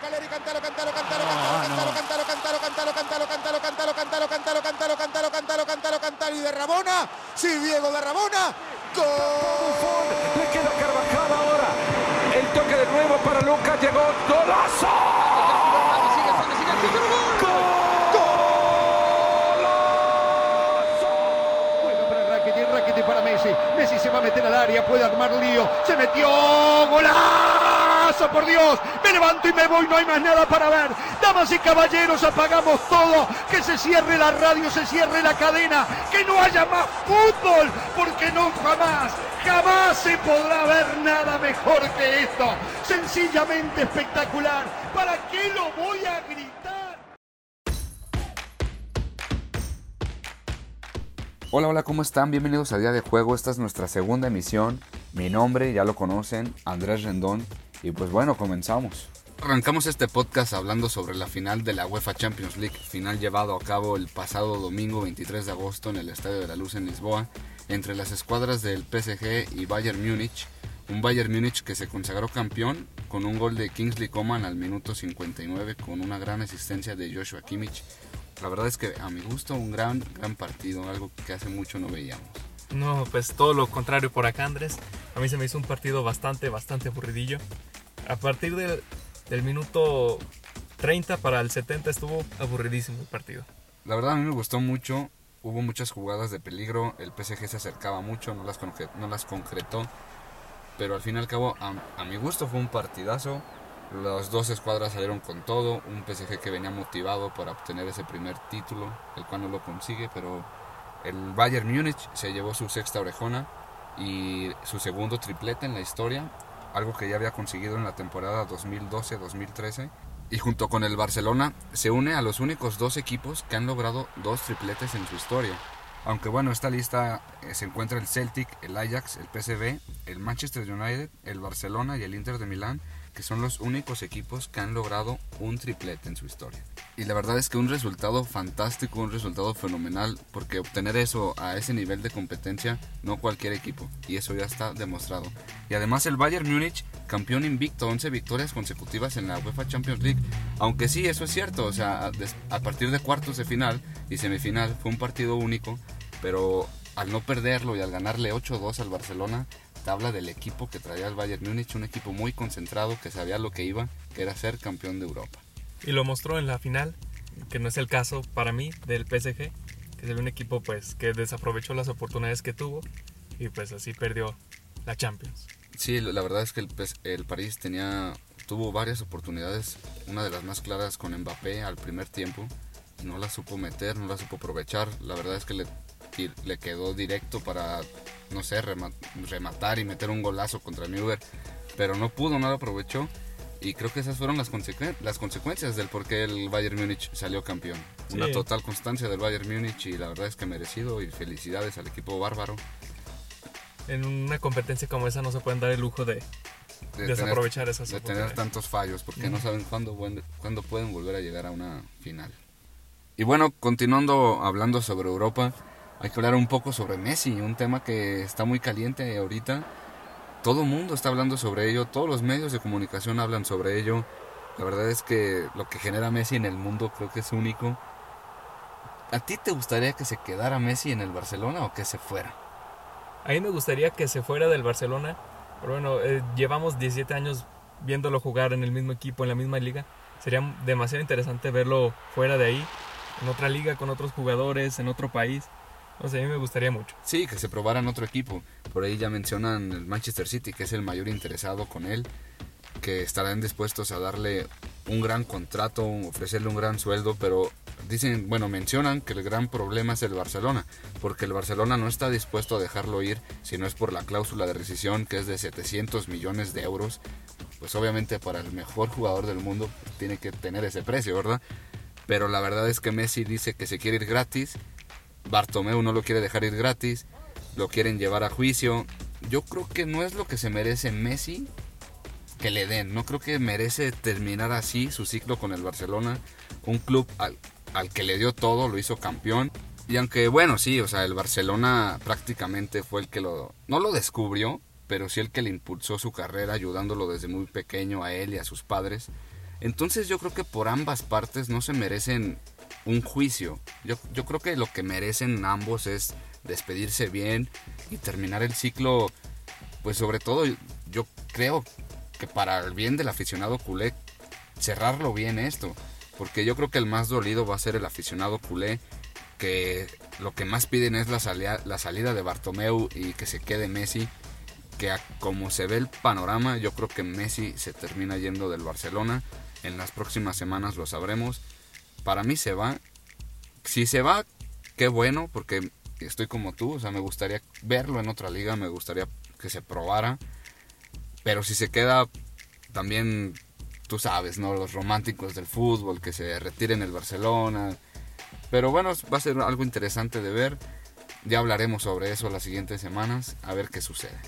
Caleri, cantalo, cantalo, cantalo, cantalo, cantalo, cantalo, cantalo, cantalo, cantalo, cantalo, cantalo, cantalo, cantalo, cantalo, cantalo, cantalo, cantalo, y de Ramona, sí, Diego de Ramona, gol. Le queda Carvajal ahora. El toque de nuevo para Lucas. Llegó. ¡Golazo! Messi. Messi se va a meter al área, puede armar lío. Se metió. ¡Golazo! Por Dios. Me levanto y me voy. No hay más nada para ver. Damas y caballeros, apagamos todo. Que se cierre la radio, se cierre la cadena. Que no haya más fútbol. Porque no jamás, jamás se podrá ver nada mejor que esto. Sencillamente espectacular. ¿Para qué lo voy a gritar? Hola, hola, ¿cómo están? Bienvenidos a Día de Juego. Esta es nuestra segunda emisión. Mi nombre, ya lo conocen, Andrés Rendón. Y pues bueno, comenzamos. Arrancamos este podcast hablando sobre la final de la UEFA Champions League, final llevado a cabo el pasado domingo 23 de agosto en el Estadio de la Luz en Lisboa, entre las escuadras del PSG y Bayern Múnich. Un Bayern Múnich que se consagró campeón con un gol de Kingsley Coman al minuto 59 con una gran asistencia de Joshua Kimmich. La verdad es que a mi gusto un gran, gran partido, algo que hace mucho no veíamos. No, pues todo lo contrario por acá, Andrés. A mí se me hizo un partido bastante, bastante aburridillo. A partir del, minuto 30 para el 70 estuvo aburridísimo el partido. La verdad a mí me gustó mucho, hubo muchas jugadas de peligro, el PSG se acercaba mucho, no las, no concretó, pero al fin y al cabo a, a mi gusto fue un partidazo. Las dos escuadras salieron con todo, un PSG que venía motivado para obtener ese primer título, el cual no lo consigue, pero el Bayern Múnich se llevó su sexta orejona y su segundo triplete en la historia, algo que ya había conseguido en la temporada 2012-2013. Y junto con el Barcelona se une a los únicos dos equipos que han logrado dos tripletes en su historia. Aunque bueno, esta lista eh, se encuentra el Celtic, el Ajax, el PSV, el Manchester United, el Barcelona y el Inter de Milán, que son los únicos equipos que han logrado un triplete en su historia. Y la verdad es que un resultado fantástico, un resultado fenomenal, porque obtener eso a ese nivel de competencia no cualquier equipo, y eso ya está demostrado. Y además el Bayern Múnich, campeón invicto, 11 victorias consecutivas en la UEFA Champions League, aunque sí, eso es cierto, o sea, a, partir de cuartos de final y semifinal fue un partido único, pero al no perderlo y al ganarle 8-2 al Barcelona, habla del equipo que traía el Bayern Múnich, un equipo muy concentrado que sabía lo que iba, que era ser campeón de Europa. Y lo mostró en la final, que no es el caso para mí del PSG, que es un equipo pues que desaprovechó las oportunidades que tuvo y pues así perdió la Champions. Sí, la verdad es que el, el París tenía, tuvo varias oportunidades, una de las más claras con Mbappé al primer tiempo, no la supo meter, no la supo aprovechar, la verdad es que le, le quedó directo para, no sé, rema- rematar y meter un golazo contra Müller, pero no pudo, no lo aprovechó, y creo que esas fueron las, consecu- las consecuencias del por qué el Bayern Múnich salió campeón. Una Sí. total constancia del Bayern Múnich y la verdad es que merecido y felicidades al equipo bárbaro. En una competencia como esa no se pueden dar el lujo de, de tener- desaprovechar esas de tener tantos fallos porque no saben cuándo, cuándo pueden volver a llegar a una final. Y bueno, continuando hablando sobre Europa, hay que hablar un poco sobre Messi, un tema que está muy caliente ahorita. Todo el mundo está hablando sobre ello, todos los medios de comunicación hablan sobre ello. La verdad es que lo que genera Messi en el mundo creo que es único. ¿A ti te gustaría que se quedara Messi en el Barcelona o que se fuera? A mí me gustaría que se fuera del Barcelona, pero bueno, eh, llevamos 17 años viéndolo jugar en el mismo equipo, en la misma liga. Sería demasiado interesante verlo fuera de ahí, en otra liga, con otros jugadores, en otro país. O sea, a mí me gustaría mucho. Sí, que se probara en otro equipo. Por ahí ya mencionan el Manchester City, que es el mayor interesado con él, que estarán dispuestos a darle un gran contrato, ofrecerle un gran sueldo, pero dicen, bueno, mencionan que el gran problema es el Barcelona, porque el Barcelona no está dispuesto a dejarlo ir si no es por la cláusula de rescisión que es de 700 millones de euros. Pues obviamente para el mejor jugador del mundo tiene que tener ese precio, ¿verdad? Pero la verdad es que Messi dice que se quiere ir gratis Bartomeu no lo quiere dejar ir gratis, lo quieren llevar a juicio. Yo creo que no es lo que se merece Messi que le den. No creo que merece terminar así su ciclo con el Barcelona. Un club al, que le dio todo, lo hizo campeón. Y aunque, bueno, sí, o sea, el Barcelona prácticamente fue el que lo... No lo descubrió, pero sí el que le impulsó su carrera, ayudándolo desde muy pequeño a él y a sus padres. Entonces yo creo que por ambas partes no se merecen un juicio. Yo, yo creo que lo que merecen ambos es despedirse bien y terminar el ciclo, pues sobre todo yo creo que para el bien del aficionado culé, cerrarlo bien esto. Porque yo creo que el más dolido va a ser el aficionado culé, que lo que más piden es la salida, la salida de Bartomeu y que se quede Messi. Que como se ve el panorama, yo creo que Messi se termina yendo del Barcelona. En las próximas semanas lo sabremos. Para mí se va. Si se va, qué bueno, porque estoy como tú. O sea, me gustaría verlo en otra liga, me gustaría que se probara. Pero si se queda, también tú sabes, ¿no? Los románticos del fútbol, que se retiren el Barcelona. Pero bueno, va a ser algo interesante de ver. Ya hablaremos sobre eso las siguientes semanas, a ver qué sucede.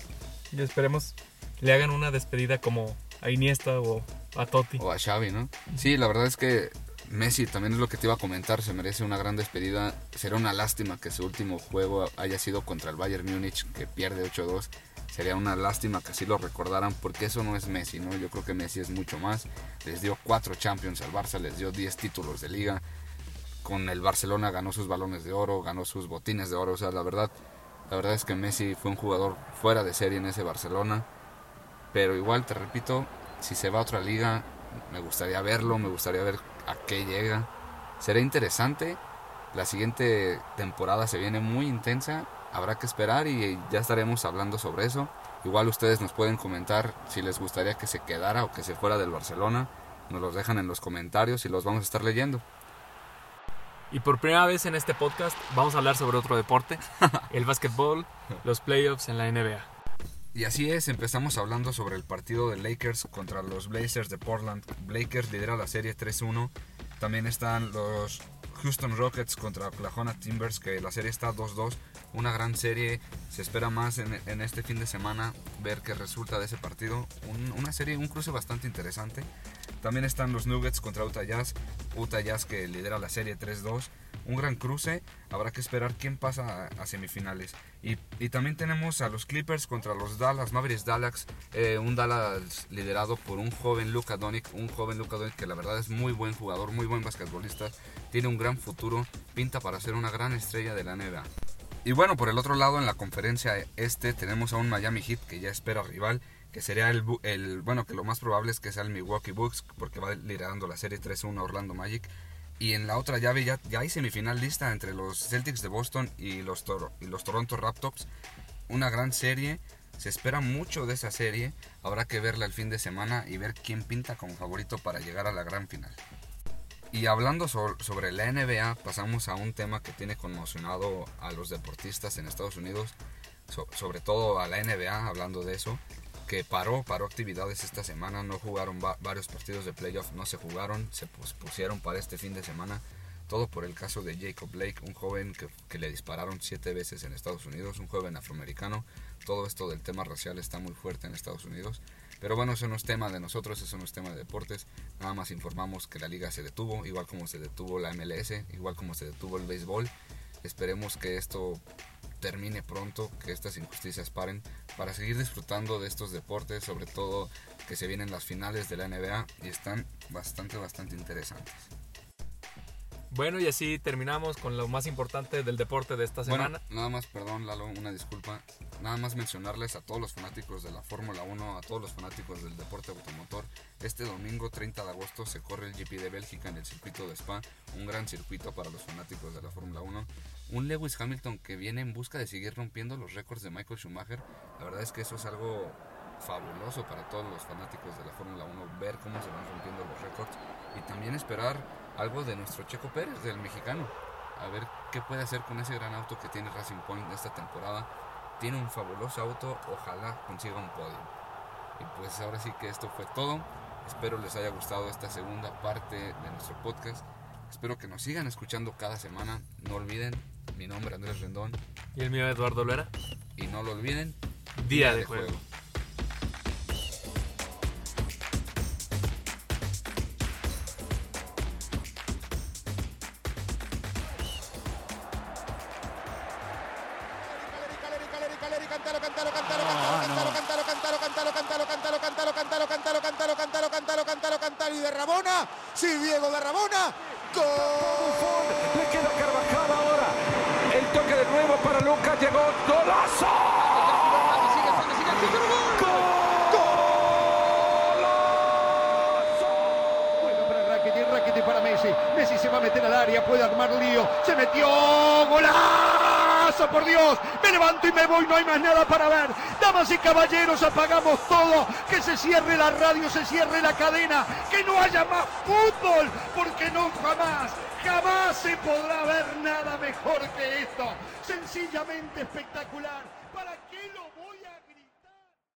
Y esperemos le hagan una despedida como a Iniesta o a Totti. O a Xavi, ¿no? Sí, la verdad es que Messi también es lo que te iba a comentar, se merece una gran despedida. Será una lástima que su último juego haya sido contra el Bayern Múnich, que pierde 8-2 sería una lástima que así lo recordaran porque eso no es Messi, ¿no? Yo creo que Messi es mucho más. Les dio cuatro Champions al Barça, les dio 10 títulos de liga. Con el Barcelona ganó sus balones de oro, ganó sus botines de oro. O sea, la verdad, la verdad es que Messi fue un jugador fuera de serie en ese Barcelona. Pero igual, te repito, si se va a otra liga, me gustaría verlo, me gustaría ver a qué llega. Será interesante. La siguiente temporada se viene muy intensa habrá que esperar y ya estaremos hablando sobre eso. Igual ustedes nos pueden comentar si les gustaría que se quedara o que se fuera del Barcelona. Nos los dejan en los comentarios y los vamos a estar leyendo. Y por primera vez en este podcast vamos a hablar sobre otro deporte, el básquetbol, los playoffs en la NBA. Y así es, empezamos hablando sobre el partido de Lakers contra los Blazers de Portland. Lakers lidera la serie 3-1. También están los Houston Rockets contra Oklahoma Timbers, que la serie está 2-2 una gran serie. Se espera más en, este fin de semana ver qué resulta de ese partido. una serie, un cruce bastante interesante. También están los Nuggets contra Utah Jazz. Utah Jazz que lidera la serie 3-2. Un gran cruce. Habrá que esperar quién pasa a, semifinales. Y, también tenemos a los Clippers contra los Dallas Mavericks Dallas. Eh, un Dallas liderado por un joven Luka Doncic. Un joven Luka Doncic que la verdad es muy buen jugador, muy buen basquetbolista. Tiene un gran futuro. Pinta para ser una gran estrella de la NBA. Y bueno, por el otro lado, en la conferencia este tenemos a un Miami Heat que ya espera rival, que sería el, el bueno, que lo más probable es que sea el Milwaukee Bucks, porque va liderando la serie 3-1 Orlando Magic. Y en la otra llave ya, ya hay semifinal lista entre los Celtics de Boston y los, Toro, y los Toronto Raptors. Una gran serie, se espera mucho de esa serie. Habrá que verla el fin de semana y ver quién pinta como favorito para llegar a la gran final. Y hablando sobre la NBA, pasamos a un tema que tiene conmocionado a los deportistas en Estados Unidos, sobre todo a la NBA, hablando de eso, que paró, paró actividades esta semana, no jugaron varios partidos de playoff, no se jugaron, se pusieron para este fin de semana, todo por el caso de Jacob Blake, un joven que, que le dispararon siete veces en Estados Unidos, un joven afroamericano, todo esto del tema racial está muy fuerte en Estados Unidos pero bueno, eso no es tema de nosotros, eso no es tema de deportes. Nada más informamos que la liga se detuvo, igual como se detuvo la MLS, igual como se detuvo el béisbol. Esperemos que esto termine pronto, que estas injusticias paren, para seguir disfrutando de estos deportes, sobre todo que se vienen las finales de la NBA y están bastante, bastante interesantes. Bueno, y así terminamos con lo más importante del deporte de esta semana. Bueno, nada más, perdón Lalo, una disculpa. Nada más mencionarles a todos los fanáticos de la Fórmula 1, a todos los fanáticos del deporte automotor. Este domingo 30 de agosto se corre el GP de Bélgica en el circuito de Spa, un gran circuito para los fanáticos de la Fórmula 1. Un Lewis Hamilton que viene en busca de seguir rompiendo los récords de Michael Schumacher. La verdad es que eso es algo fabuloso para todos los fanáticos de la Fórmula 1, ver cómo se van rompiendo los récords y también esperar algo de nuestro Checo Pérez, del mexicano. A ver qué puede hacer con ese gran auto que tiene Racing Point esta temporada. Tiene un fabuloso auto, ojalá consiga un podio. Y pues ahora sí que esto fue todo. Espero les haya gustado esta segunda parte de nuestro podcast. Espero que nos sigan escuchando cada semana. No olviden, mi nombre es Andrés Rendón. Y el mío Eduardo Lera. Y no lo olviden, día, de, juego. Diego de Ramona. Gol. Le queda Carvajal ahora. El toque de nuevo para Lucas. Llegó. ¡Golazo! Rakitic para Messi. Messi se va a meter al área, puede armar lío. Se metió. ¡Golazo! Por Dios. Me levanto y me voy, no hay más nada para ver. Damas y caballeros, apagamos todo. Que se cierre la radio, se cierre la cadena. Que no haya más fútbol. Porque no jamás, jamás se podrá ver nada mejor que esto. Sencillamente espectacular. ¿Para